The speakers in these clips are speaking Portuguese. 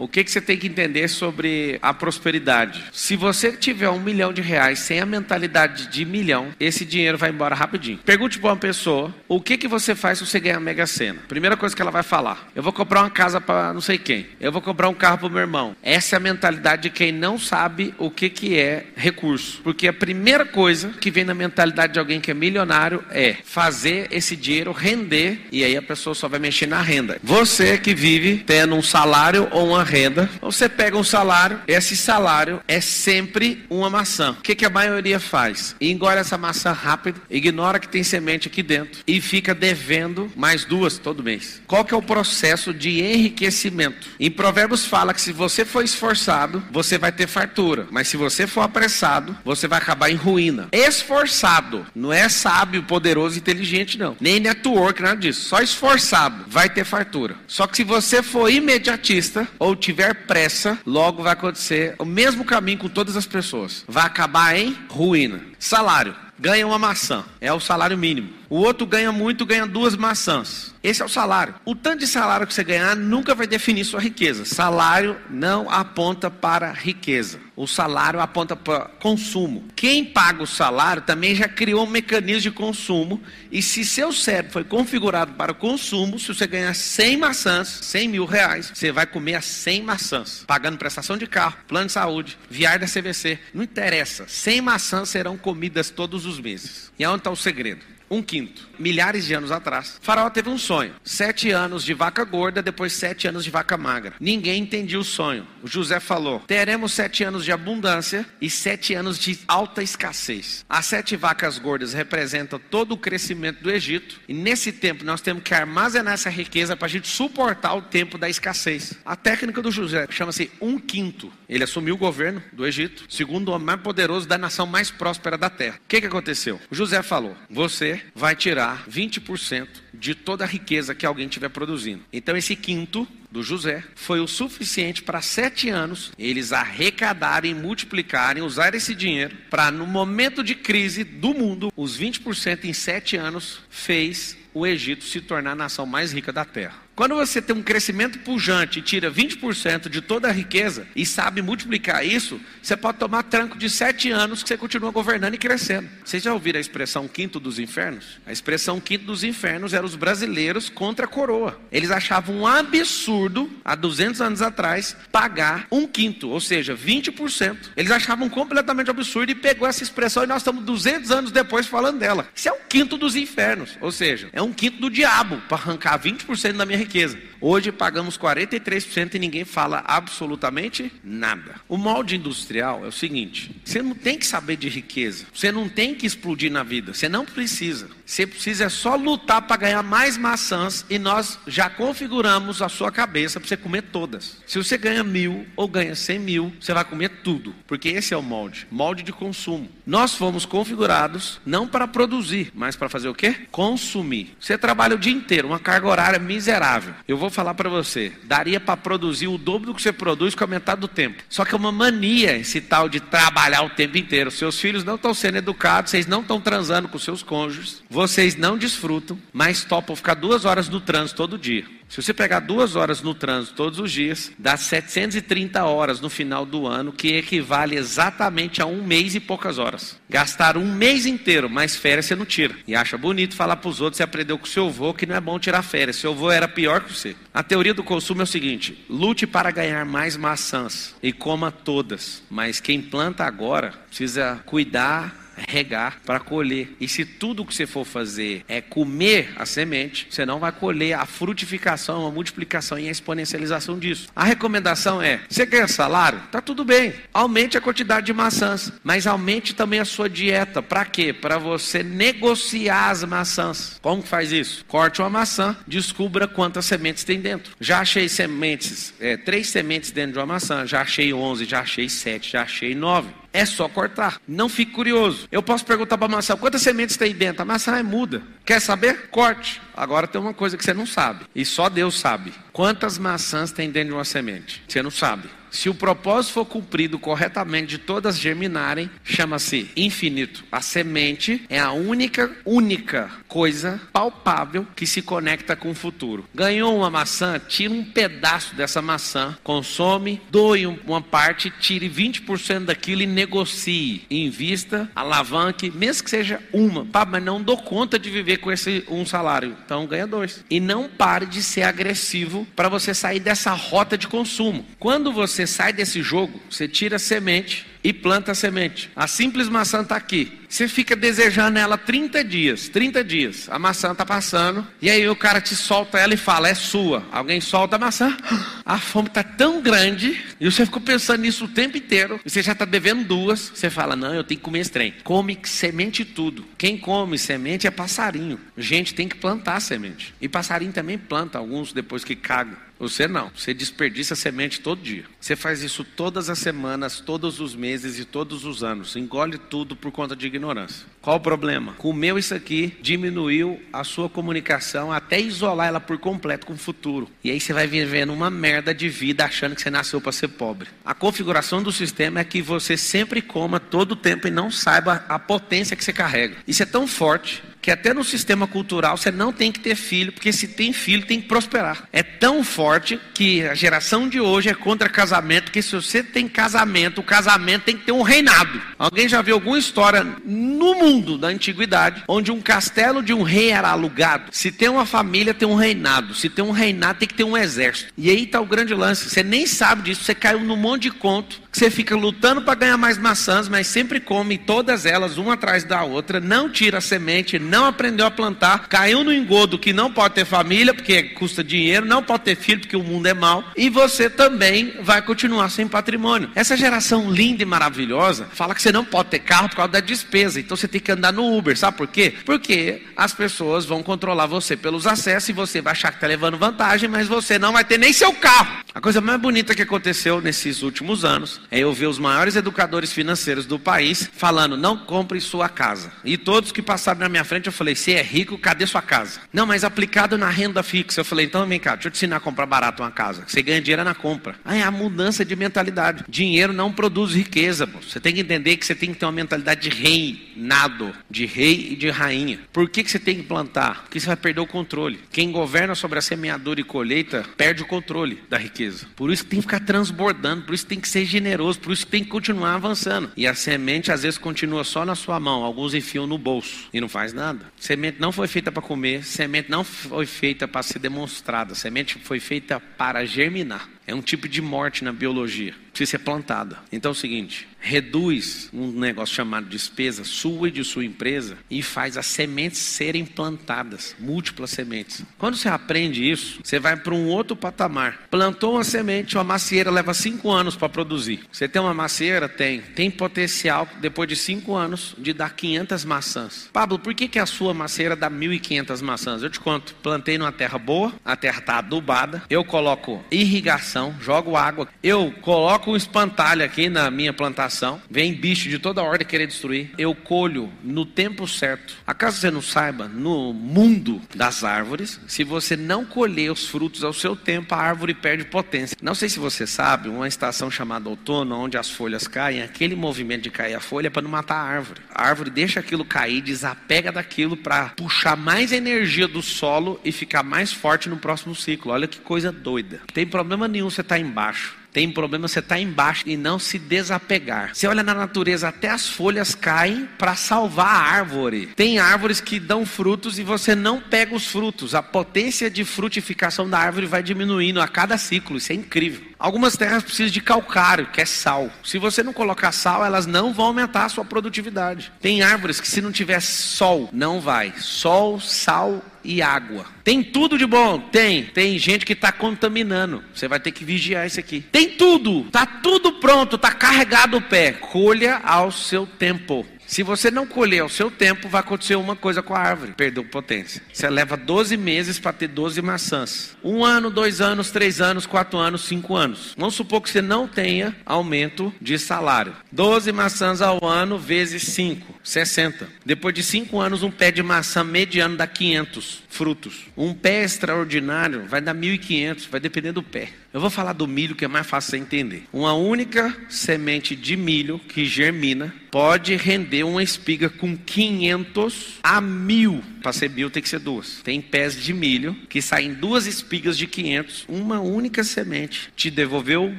O que, que você tem que entender sobre a prosperidade? Se você tiver um milhão de reais sem a mentalidade de milhão, esse dinheiro vai embora rapidinho. Pergunte para uma pessoa o que, que você faz se você ganhar a Mega Sena. Primeira coisa que ela vai falar: eu vou comprar uma casa para não sei quem, eu vou comprar um carro para o meu irmão. Essa é a mentalidade de quem não sabe o que, que é recurso. Porque a primeira coisa que vem na mentalidade de alguém que é milionário é fazer esse dinheiro render e aí a pessoa só vai mexer na renda. Você que vive tendo um salário ou uma renda, você pega um salário, esse salário é sempre uma maçã. O que, que a maioria faz? Engole essa maçã rápido, ignora que tem semente aqui dentro e fica devendo mais duas todo mês. Qual que é o processo de enriquecimento? Em Provérbios fala que se você for esforçado, você vai ter fartura, mas se você for apressado, você vai acabar em ruína. Esforçado, não é sábio, poderoso, inteligente não. Nem network, nada disso. Só esforçado vai ter fartura. Só que se você for imediatista ou tiver pressa, logo vai acontecer o mesmo caminho com todas as pessoas. Vai acabar em ruína. Salário. Ganha uma maçã, é o salário mínimo. O outro ganha muito, ganha duas maçãs. Esse é o salário. O tanto de salário que você ganhar nunca vai definir sua riqueza. Salário não aponta para riqueza. O salário aponta para consumo. Quem paga o salário também já criou um mecanismo de consumo. E se seu cérebro foi configurado para consumo, se você ganhar 100 maçãs, 100 mil reais, você vai comer as 100 maçãs. Pagando prestação de carro, plano de saúde, viagem da CVC. Não interessa. 100 maçãs serão comidas todos os meses. E aonde está o segredo? Um quinto. Milhares de anos atrás, Faraó teve um sonho: sete anos de vaca gorda, depois sete anos de vaca magra. Ninguém entendia o sonho. O José falou: teremos sete anos de abundância e sete anos de alta escassez. As sete vacas gordas representam todo o crescimento do Egito, e nesse tempo nós temos que armazenar essa riqueza para a gente suportar o tempo da escassez. A técnica do José chama-se um quinto. Ele assumiu o governo do Egito, segundo o homem mais poderoso da nação mais próspera da terra. O que, que aconteceu? O José falou: você vai tirar 20% de toda a riqueza que alguém estiver produzindo. Então, esse quinto do José foi o suficiente para sete anos eles arrecadarem, multiplicarem, usar esse dinheiro para, no momento de crise do mundo, os 20% em sete anos fez o Egito se tornar a nação mais rica da terra. Quando você tem um crescimento pujante e tira 20% de toda a riqueza e sabe multiplicar isso, você pode tomar tranco de sete anos que você continua governando e crescendo. Vocês já ouviram a expressão quinto dos infernos? A expressão quinto dos infernos era os brasileiros contra a coroa. Eles achavam um absurdo, há 200 anos atrás, pagar um quinto, ou seja, 20%. Eles achavam completamente absurdo e pegou essa expressão e nós estamos 200 anos depois falando dela. Isso é o quinto dos infernos, ou seja, é um quinto do diabo para arrancar 20% da minha riqueza riqueza. Hoje pagamos 43% e ninguém fala absolutamente nada. O molde industrial é o seguinte: você não tem que saber de riqueza, você não tem que explodir na vida, você não precisa. Você precisa só lutar para ganhar mais maçãs e nós já configuramos a sua cabeça para você comer todas. Se você ganha mil ou ganha cem mil, você vai comer tudo, porque esse é o molde molde de consumo. Nós fomos configurados não para produzir, mas para fazer o quê? Consumir. Você trabalha o dia inteiro, uma carga horária miserável. Eu vou falar para você, daria para produzir o dobro do que você produz com a metade do tempo. Só que é uma mania esse tal de trabalhar o tempo inteiro. Seus filhos não estão sendo educados, vocês não estão transando com seus cônjuges vocês não desfrutam, mas topam ficar duas horas no trânsito todo dia. Se você pegar duas horas no trânsito todos os dias, dá 730 horas no final do ano, que equivale exatamente a um mês e poucas horas. Gastar um mês inteiro, mais férias você não tira. E acha bonito falar para os outros, você aprendeu com seu avô que não é bom tirar férias. Seu avô era pior que você. A teoria do consumo é o seguinte: lute para ganhar mais maçãs e coma todas. Mas quem planta agora precisa cuidar regar para colher. E se tudo que você for fazer é comer a semente, você não vai colher a frutificação, a multiplicação e a exponencialização disso. A recomendação é: você ganha salário? Tá tudo bem. Aumente a quantidade de maçãs, mas aumente também a sua dieta. Para quê? Para você negociar as maçãs. Como que faz isso? Corte uma maçã, descubra quantas sementes tem dentro. Já achei sementes, é, três sementes dentro de uma maçã, já achei onze, já achei sete, já achei nove. É só cortar. Não fique curioso. Eu posso perguntar para a maçã: quantas sementes tem dentro? A maçã é muda. Quer saber? Corte. Agora tem uma coisa que você não sabe. E só Deus sabe. Quantas maçãs tem dentro de uma semente? Você não sabe. Se o propósito for cumprido corretamente de todas germinarem, chama-se infinito. A semente é a única, única coisa palpável que se conecta com o futuro. Ganhou uma maçã, tira um pedaço dessa maçã, consome, doe uma parte, tire 20% daquilo e negocie. Invista, alavanque, mesmo que seja uma. Pá, mas não dou conta de viver com esse um salário. Então ganha dois. E não pare de ser agressivo para você sair dessa rota de consumo. Quando você sai desse jogo, você tira a semente, e planta a semente. A simples maçã está aqui. Você fica desejando ela 30 dias, 30 dias. A maçã está passando, e aí o cara te solta ela e fala: é sua. Alguém solta a maçã, a fome está tão grande, e você ficou pensando nisso o tempo inteiro, e você já está devendo duas. Você fala: não, eu tenho que comer esse trem. Come semente tudo. Quem come semente é passarinho. Gente tem que plantar semente. E passarinho também planta, alguns depois que cagam. Você não, você desperdiça semente todo dia. Você faz isso todas as semanas, todos os meses e todos os anos. Engole tudo por conta de ignorância. Qual o problema? Comeu isso aqui, diminuiu a sua comunicação até isolar ela por completo com o futuro. E aí você vai vivendo uma merda de vida achando que você nasceu para ser pobre. A configuração do sistema é que você sempre coma todo o tempo e não saiba a potência que você carrega. Isso é tão forte que até no sistema cultural você não tem que ter filho, porque se tem filho tem que prosperar. É tão forte que a geração de hoje é contra casamento, que se você tem casamento, o casamento tem que ter um reinado. Alguém já viu alguma história no mundo da antiguidade onde um castelo de um rei era alugado? Se tem uma família, tem um reinado. Se tem um reinado, tem que ter um exército. E aí está o grande lance. Você nem sabe disso, você caiu num monte de conto que você fica lutando para ganhar mais maçãs, mas sempre come todas elas, uma atrás da outra, não tira a semente, não aprendeu a plantar, caiu no engodo que não pode ter família, porque custa dinheiro, não pode ter filho, porque o mundo é mau, e você também vai continuar sem patrimônio. Essa geração linda e maravilhosa fala que você não pode ter carro por causa da despesa, então você tem que andar no Uber, sabe por quê? Porque as pessoas vão controlar você pelos acessos e você vai achar que está levando vantagem, mas você não vai ter nem seu carro. A coisa mais bonita que aconteceu nesses últimos anos é eu ver os maiores educadores financeiros do país falando: não compre sua casa. E todos que passaram na minha frente, eu falei: você é rico, cadê sua casa? Não, mas aplicado na renda fixa. Eu falei: então vem cá, deixa eu te ensinar a comprar barato uma casa. Você ganha dinheiro na compra. É a mudança de mentalidade. Dinheiro não produz riqueza. Você tem que entender que você tem que ter uma mentalidade de reinado, de rei e de rainha. Por que, que você tem que plantar? Porque você vai perder o controle. Quem governa sobre a semeadura e colheita perde o controle da riqueza. Por isso tem que ficar transbordando, por isso tem que ser generoso, por isso tem que continuar avançando. E a semente às vezes continua só na sua mão, alguns enfiam no bolso e não faz nada. Semente não foi feita para comer, semente não foi feita para ser demonstrada, semente foi feita para germinar. É um tipo de morte na biologia. Precisa ser plantada. Então é o seguinte: reduz um negócio chamado despesa sua e de sua empresa e faz as sementes serem plantadas, múltiplas sementes. Quando você aprende isso, você vai para um outro patamar. Plantou uma semente, uma macieira leva cinco anos para produzir. Você tem uma macieira? Tem. Tem potencial, depois de cinco anos, de dar 500 maçãs. Pablo, por que, que a sua macieira dá 1.500 maçãs? Eu te conto. Plantei numa terra boa, a terra está adubada, eu coloco irrigação, jogo água, eu coloco um espantalho aqui na minha plantação, vem bicho de toda ordem querer destruir, eu colho no tempo certo. Acaso você não saiba, no mundo das árvores, se você não colher os frutos ao seu tempo, a árvore perde potência. Não sei se você sabe, uma estação chamada outono, onde as folhas caem, aquele movimento de cair a folha é para não matar a árvore. A árvore deixa aquilo cair, desapega daquilo para puxar mais energia do solo e ficar mais forte no próximo ciclo. Olha que coisa doida. Não tem problema nenhum você estar tá embaixo. Tem problema você estar tá embaixo e não se desapegar. Você olha na natureza, até as folhas caem para salvar a árvore. Tem árvores que dão frutos e você não pega os frutos. A potência de frutificação da árvore vai diminuindo a cada ciclo. Isso é incrível. Algumas terras precisam de calcário, que é sal. Se você não colocar sal, elas não vão aumentar a sua produtividade. Tem árvores que se não tiver sol, não vai. Sol, sal e água. Tem tudo de bom? Tem. Tem gente que está contaminando. Você vai ter que vigiar isso aqui. Tem tudo. Está tudo pronto. Está carregado o pé. Colha ao seu tempo. Se você não colher ao seu tempo, vai acontecer uma coisa com a árvore: perdeu potência. Você leva 12 meses para ter 12 maçãs. Um ano, dois anos, três anos, quatro anos, cinco anos. Vamos supor que você não tenha aumento de salário. 12 maçãs ao ano vezes 5. 60. Depois de 5 anos, um pé de maçã mediano dá 500 frutos. Um pé extraordinário vai dar 1.500, vai depender do pé. Eu vou falar do milho que é mais fácil de entender. Uma única semente de milho que germina pode render uma espiga com 500 a 1000. Para ser mil tem que ser duas. Tem pés de milho que saem duas espigas de 500. Uma única semente te devolveu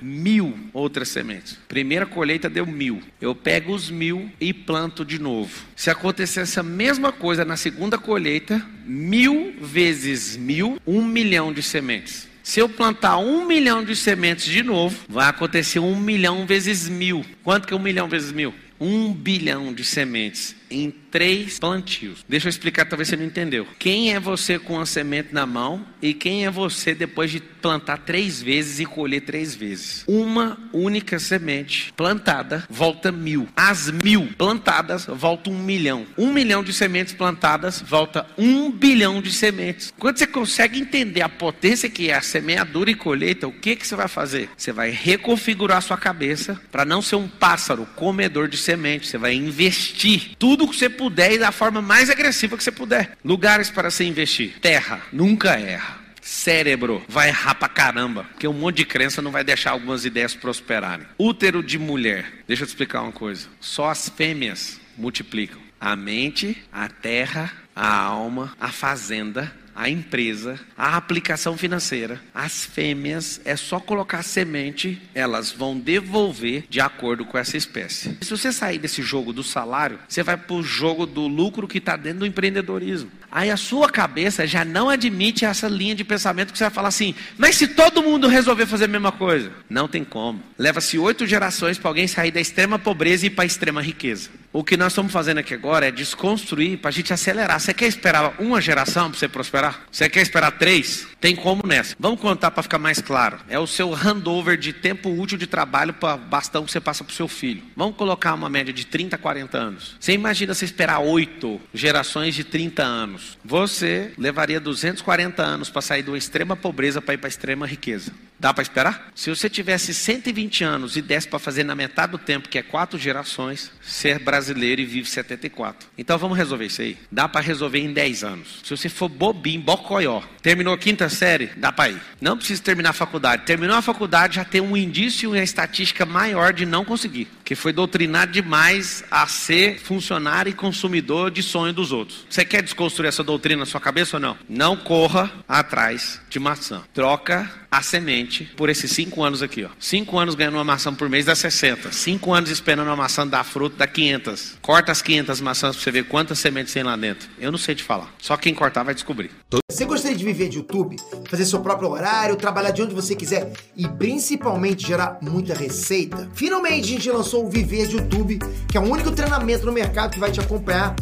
mil outras sementes. Primeira colheita deu mil. Eu pego os mil e planto de novo. Se acontecer essa mesma coisa na segunda colheita, mil vezes mil, um milhão de sementes. Se eu plantar um milhão de sementes de novo, vai acontecer um milhão vezes mil. Quanto que é um milhão vezes mil? Um bilhão de sementes em três plantios. Deixa eu explicar, talvez você não entendeu. Quem é você com a semente na mão e quem é você depois de plantar três vezes e colher três vezes? Uma única semente plantada volta mil. As mil plantadas volta um milhão. Um milhão de sementes plantadas volta um bilhão de sementes. Quando você consegue entender a potência que é a semeadura e colheita, o que, que você vai fazer? Você vai reconfigurar sua cabeça para não ser um pássaro comedor de sementes. Você vai investir tudo tudo que você puder e da forma mais agressiva que você puder. Lugares para se investir. Terra, nunca erra. Cérebro vai errar pra caramba, porque um monte de crença não vai deixar algumas ideias prosperarem. Útero de mulher, deixa eu te explicar uma coisa: só as fêmeas multiplicam. A mente, a terra, a alma, a fazenda a empresa, a aplicação financeira, as fêmeas, é só colocar semente, elas vão devolver de acordo com essa espécie. Se você sair desse jogo do salário, você vai para o jogo do lucro que está dentro do empreendedorismo. Aí a sua cabeça já não admite essa linha de pensamento que você vai falar assim, mas se todo mundo resolver fazer a mesma coisa, não tem como. Leva-se oito gerações para alguém sair da extrema pobreza e para a extrema riqueza. O que nós estamos fazendo aqui agora é desconstruir para a gente acelerar. Você quer esperar uma geração para você prosperar? Você quer esperar três? Tem como nessa. Vamos contar para ficar mais claro. É o seu handover de tempo útil de trabalho para bastão que você passa para o seu filho. Vamos colocar uma média de 30, 40 anos. Você imagina você esperar oito gerações de 30 anos. Você levaria 240 anos para sair de uma extrema pobreza para ir para extrema riqueza. Dá para esperar? Se você tivesse 120 anos e desse para fazer na metade do tempo, que é quatro gerações, ser brasileiro e vive 74. Então vamos resolver isso aí. Dá para resolver em 10 anos. Se você for bobinho, bocoió, terminou a quinta série, dá para ir. Não precisa terminar a faculdade. Terminou a faculdade, já tem um indício e uma estatística maior de não conseguir. Que foi doutrinado demais a ser funcionário e consumidor de sonho dos outros. Você quer desconstruir essa doutrina na sua cabeça ou não? Não corra atrás de maçã. Troca a semente por esses cinco anos aqui. Ó. Cinco anos ganhando uma maçã por mês dá 60. Cinco anos esperando uma maçã dar fruto dá 500. Corta as 500 maçãs para você ver quantas sementes tem lá dentro. Eu não sei te falar. Só quem cortar vai descobrir. Você gostaria de viver de YouTube? Fazer seu próprio horário, trabalhar de onde você quiser e principalmente gerar muita receita? Finalmente a gente lançou o Viver de YouTube, que é o único treinamento no mercado que vai te acompanhar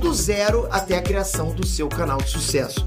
do zero até a criação do seu canal de sucesso.